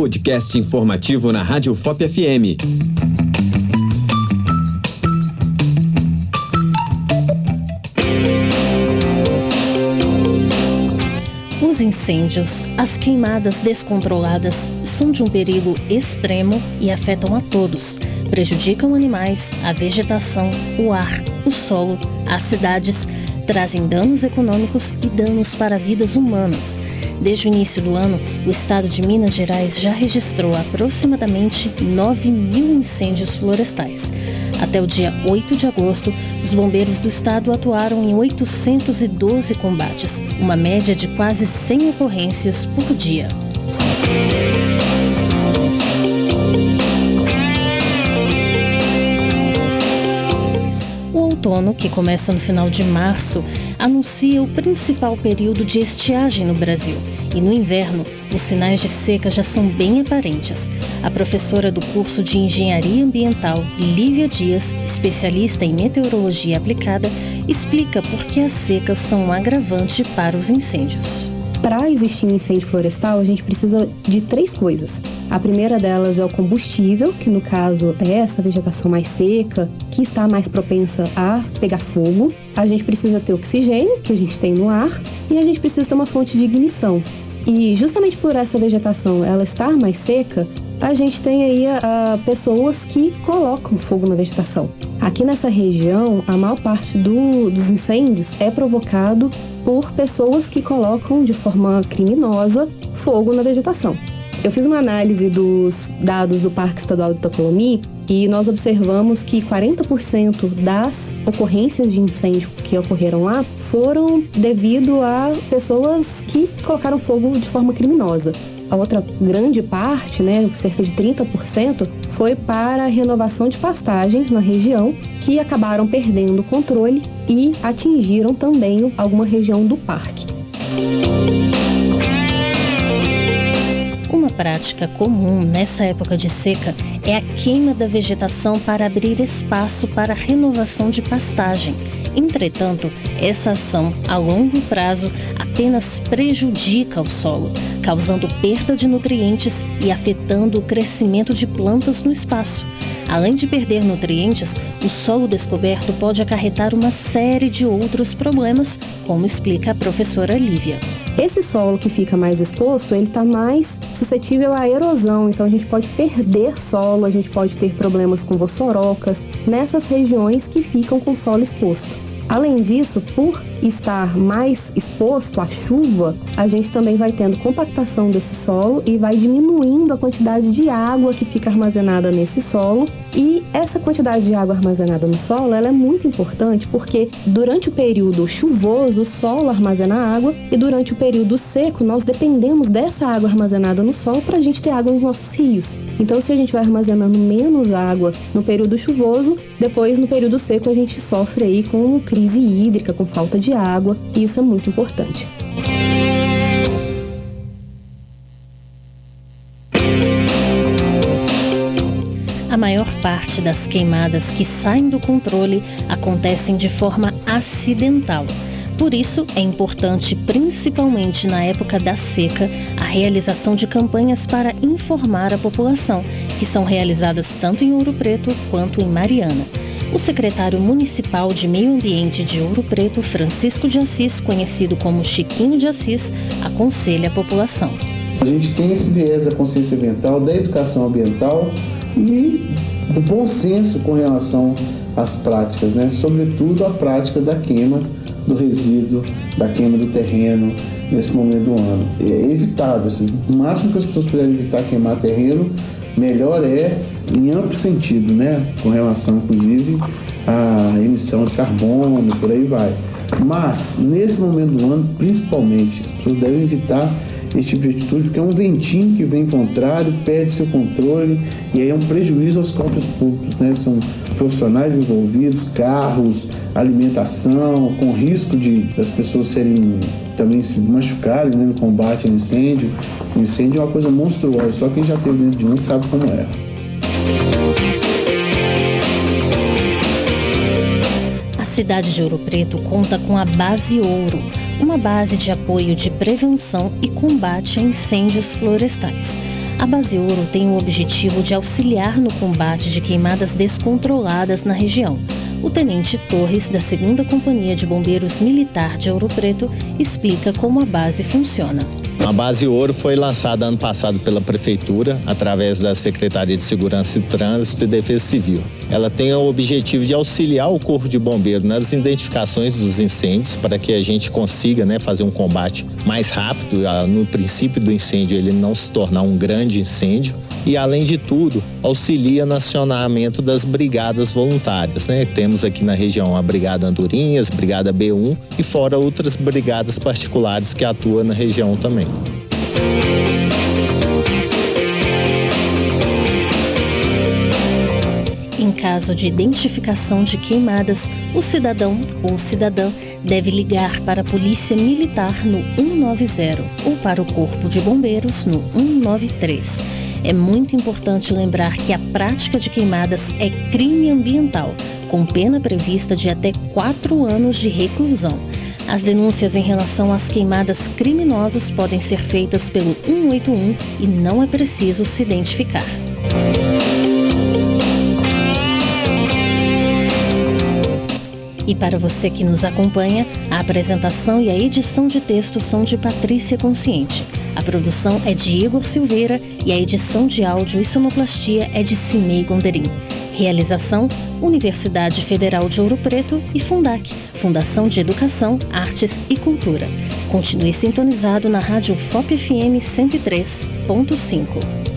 podcast informativo na Rádio FOP FM. Os incêndios, as queimadas descontroladas são de um perigo extremo e afetam a todos. Prejudicam animais, a vegetação, o ar, o solo, as cidades, trazem danos econômicos e danos para vidas humanas. Desde o início do ano, o estado de Minas Gerais já registrou aproximadamente 9 mil incêndios florestais. Até o dia 8 de agosto, os bombeiros do estado atuaram em 812 combates, uma média de quase 100 ocorrências por dia. Outono, que começa no final de março, anuncia o principal período de estiagem no Brasil. E no inverno, os sinais de seca já são bem aparentes. A professora do curso de Engenharia Ambiental, Lívia Dias, especialista em meteorologia aplicada, explica por que as secas são um agravante para os incêndios. Para existir um incêndio florestal, a gente precisa de três coisas. A primeira delas é o combustível, que no caso é essa vegetação mais seca, que está mais propensa a pegar fogo. A gente precisa ter oxigênio, que a gente tem no ar, e a gente precisa ter uma fonte de ignição. E justamente por essa vegetação ela estar mais seca, a gente tem aí uh, pessoas que colocam fogo na vegetação. Aqui nessa região, a maior parte do, dos incêndios é provocado por pessoas que colocam de forma criminosa fogo na vegetação. Eu fiz uma análise dos dados do Parque Estadual do Itacolomi e nós observamos que 40% das ocorrências de incêndio que ocorreram lá foram devido a pessoas que colocaram fogo de forma criminosa. A outra grande parte, né, cerca de 30%, foi para a renovação de pastagens na região, que acabaram perdendo o controle e atingiram também alguma região do parque. Uma prática comum nessa época de seca é a queima da vegetação para abrir espaço para a renovação de pastagem. Entretanto, essa ação a longo prazo apenas prejudica o solo, causando perda de nutrientes e afetando o crescimento de plantas no espaço. Além de perder nutrientes, o solo descoberto pode acarretar uma série de outros problemas, como explica a professora Lívia. Esse solo que fica mais exposto, ele está mais suscetível à erosão, então a gente pode perder solo, a gente pode ter problemas com vossorocas nessas regiões que ficam com solo exposto. Além disso, por estar mais exposto à chuva, a gente também vai tendo compactação desse solo e vai diminuindo a quantidade de água que fica armazenada nesse solo. E essa quantidade de água armazenada no solo ela é muito importante porque durante o período chuvoso o solo armazena água e durante o período seco nós dependemos dessa água armazenada no solo para a gente ter água nos nossos rios. Então, se a gente vai armazenando menos água no período chuvoso, depois no período seco a gente sofre aí com crise hídrica, com falta de água, e isso é muito importante. A maior parte das queimadas que saem do controle acontecem de forma acidental por isso, é importante, principalmente na época da seca, a realização de campanhas para informar a população, que são realizadas tanto em Ouro Preto quanto em Mariana. O secretário municipal de Meio Ambiente de Ouro Preto, Francisco de Assis, conhecido como Chiquinho de Assis, aconselha a população. A gente tem esse viés da consciência ambiental, da educação ambiental e do bom senso com relação às práticas, né? sobretudo a prática da queima do resíduo, da queima do terreno nesse momento do ano. É evitável, assim, o máximo que as pessoas puderem evitar queimar terreno, melhor é em amplo sentido, né? Com relação, inclusive, à emissão de carbono, por aí vai. Mas, nesse momento do ano, principalmente, as pessoas devem evitar esse tipo de atitude, porque é um ventinho que vem contrário, perde seu controle e aí é um prejuízo aos cofres públicos, né? São profissionais envolvidos, carros, alimentação, com risco de das pessoas serem também se machucarem né, no combate ao incêndio. O incêndio é uma coisa monstruosa, só quem já teve dentro de um sabe como é. A cidade de Ouro Preto conta com a Base Ouro, uma base de apoio de prevenção e combate a incêndios florestais. A Base Ouro tem o objetivo de auxiliar no combate de queimadas descontroladas na região. O tenente Torres, da 2 Companhia de Bombeiros Militar de Ouro Preto, explica como a base funciona. A Base Ouro foi lançada ano passado pela Prefeitura, através da Secretaria de Segurança e Trânsito e Defesa Civil. Ela tem o objetivo de auxiliar o Corpo de Bombeiro nas identificações dos incêndios, para que a gente consiga né, fazer um combate mais rápido, no princípio do incêndio ele não se tornar um grande incêndio e, além de tudo, auxilia no acionamento das brigadas voluntárias. Né? Temos aqui na região a Brigada Andorinhas, Brigada B1 e fora outras brigadas particulares que atuam na região também. Caso de identificação de queimadas, o cidadão ou cidadã deve ligar para a Polícia Militar no 190 ou para o Corpo de Bombeiros no 193. É muito importante lembrar que a prática de queimadas é crime ambiental, com pena prevista de até quatro anos de reclusão. As denúncias em relação às queimadas criminosas podem ser feitas pelo 181 e não é preciso se identificar. E para você que nos acompanha, a apresentação e a edição de texto são de Patrícia Consciente. A produção é de Igor Silveira e a edição de áudio e sonoplastia é de Cimei Gonderim. Realização: Universidade Federal de Ouro Preto e Fundac, Fundação de Educação, Artes e Cultura. Continue sintonizado na Rádio FOP FM 103.5.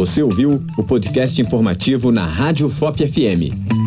Você ouviu o podcast informativo na Rádio FOP FM.